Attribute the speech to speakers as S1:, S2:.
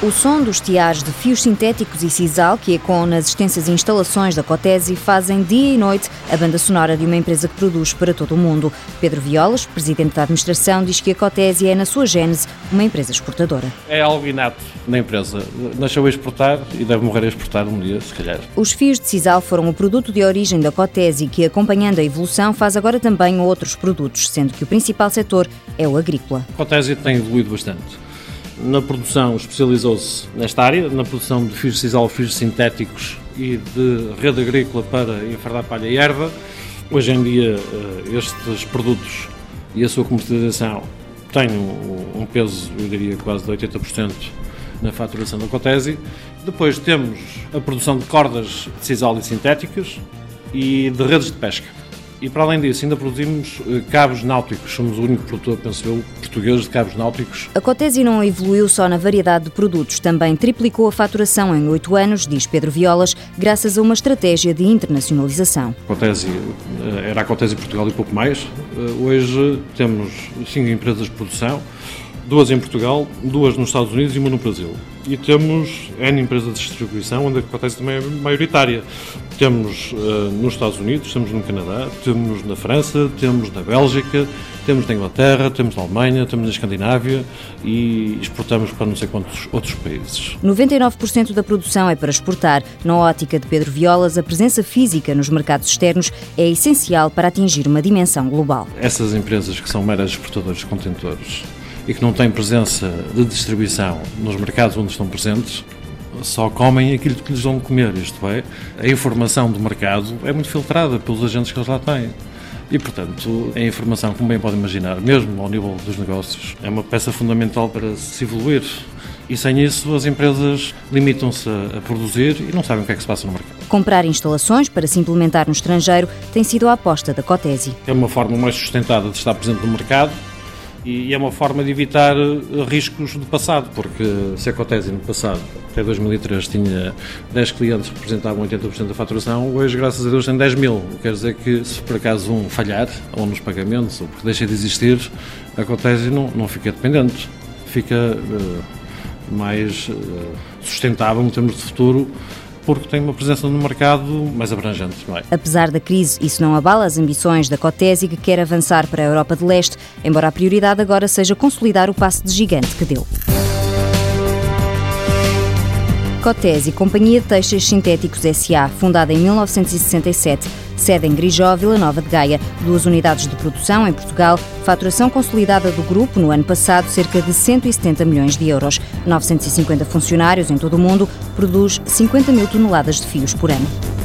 S1: O som dos tiares de fios sintéticos e sisal que ecoam nas extensas instalações da Cotesi fazem dia e noite a banda sonora de uma empresa que produz para todo o mundo. Pedro Violas, presidente da administração, diz que a Cotesi é, na sua gênese, uma empresa exportadora.
S2: É algo inato na empresa. Nasceu a exportar e deve morrer a exportar um dia, se calhar.
S1: Os fios de sisal foram o produto de origem da Cotesi, que, acompanhando a evolução, faz agora também outros produtos, sendo que o principal setor é o agrícola.
S2: A Cotesi tem evoluído bastante na produção especializou-se nesta área, na produção de fios de sisal, fios sintéticos e de rede agrícola para enfardar palha e erva. Hoje em dia, eh, estes produtos e a sua comercialização têm um peso, eu diria, quase de 80% na faturação da Cotesi. Depois temos a produção de cordas de sisal e sintéticas e de redes de pesca. E para além disso, ainda produzimos eh, cabos náuticos. Somos o único produtor, penso eu, português de cabos náuticos.
S1: A Cotesi não evoluiu só na variedade de produtos, também triplicou a faturação em oito anos, diz Pedro Violas, graças a uma estratégia de internacionalização.
S2: A Cotesi eh, era a Cotesi Portugal e pouco mais. Eh, hoje temos cinco empresas de produção duas em Portugal, duas nos Estados Unidos e uma no Brasil. E temos N empresas de distribuição, onde a Cotesi também é maioritária. Temos uh, nos Estados Unidos, temos no Canadá, temos na França, temos na Bélgica, temos na Inglaterra, temos na Alemanha, temos na Escandinávia e exportamos para não sei quantos outros países.
S1: 99% da produção é para exportar. Na ótica de Pedro Violas, a presença física nos mercados externos é essencial para atingir uma dimensão global.
S2: Essas empresas que são meras exportadoras de contentores e que não têm presença de distribuição nos mercados onde estão presentes, só comem aquilo que lhes dão de comer, isto é, a informação do mercado é muito filtrada pelos agentes que eles lá têm. E, portanto, a informação, como bem podem imaginar, mesmo ao nível dos negócios, é uma peça fundamental para se evoluir. E sem isso, as empresas limitam-se a produzir e não sabem o que é que se passa no mercado.
S1: Comprar instalações para se implementar no estrangeiro tem sido a aposta da Cotesi.
S2: É uma forma mais sustentada de estar presente no mercado e é uma forma de evitar eh, riscos do passado, porque se a Cotesi no passado, até 2003, tinha 10 clientes que representavam 80% da faturação, hoje, graças a Deus, tem 10 mil. Quer dizer que, se por acaso um falhar, ou nos pagamentos, ou porque deixa de existir, a Cotesi não, não fica dependente, fica uh, mais uh, sustentável em termos de futuro porque tem uma presença no mercado mais abrangente. É?
S1: Apesar da crise, isso não abala as ambições da Cotesi, que quer avançar para a Europa de Leste, embora a prioridade agora seja consolidar o passo de gigante que deu. Cotesi, Companhia de Teixas Sintéticos S.A., fundada em 1967, sede em Grijó, Vila Nova de Gaia, duas unidades de produção em Portugal, faturação consolidada do grupo no ano passado cerca de 170 milhões de euros, 950 funcionários em todo o mundo, produz 50 mil toneladas de fios por ano.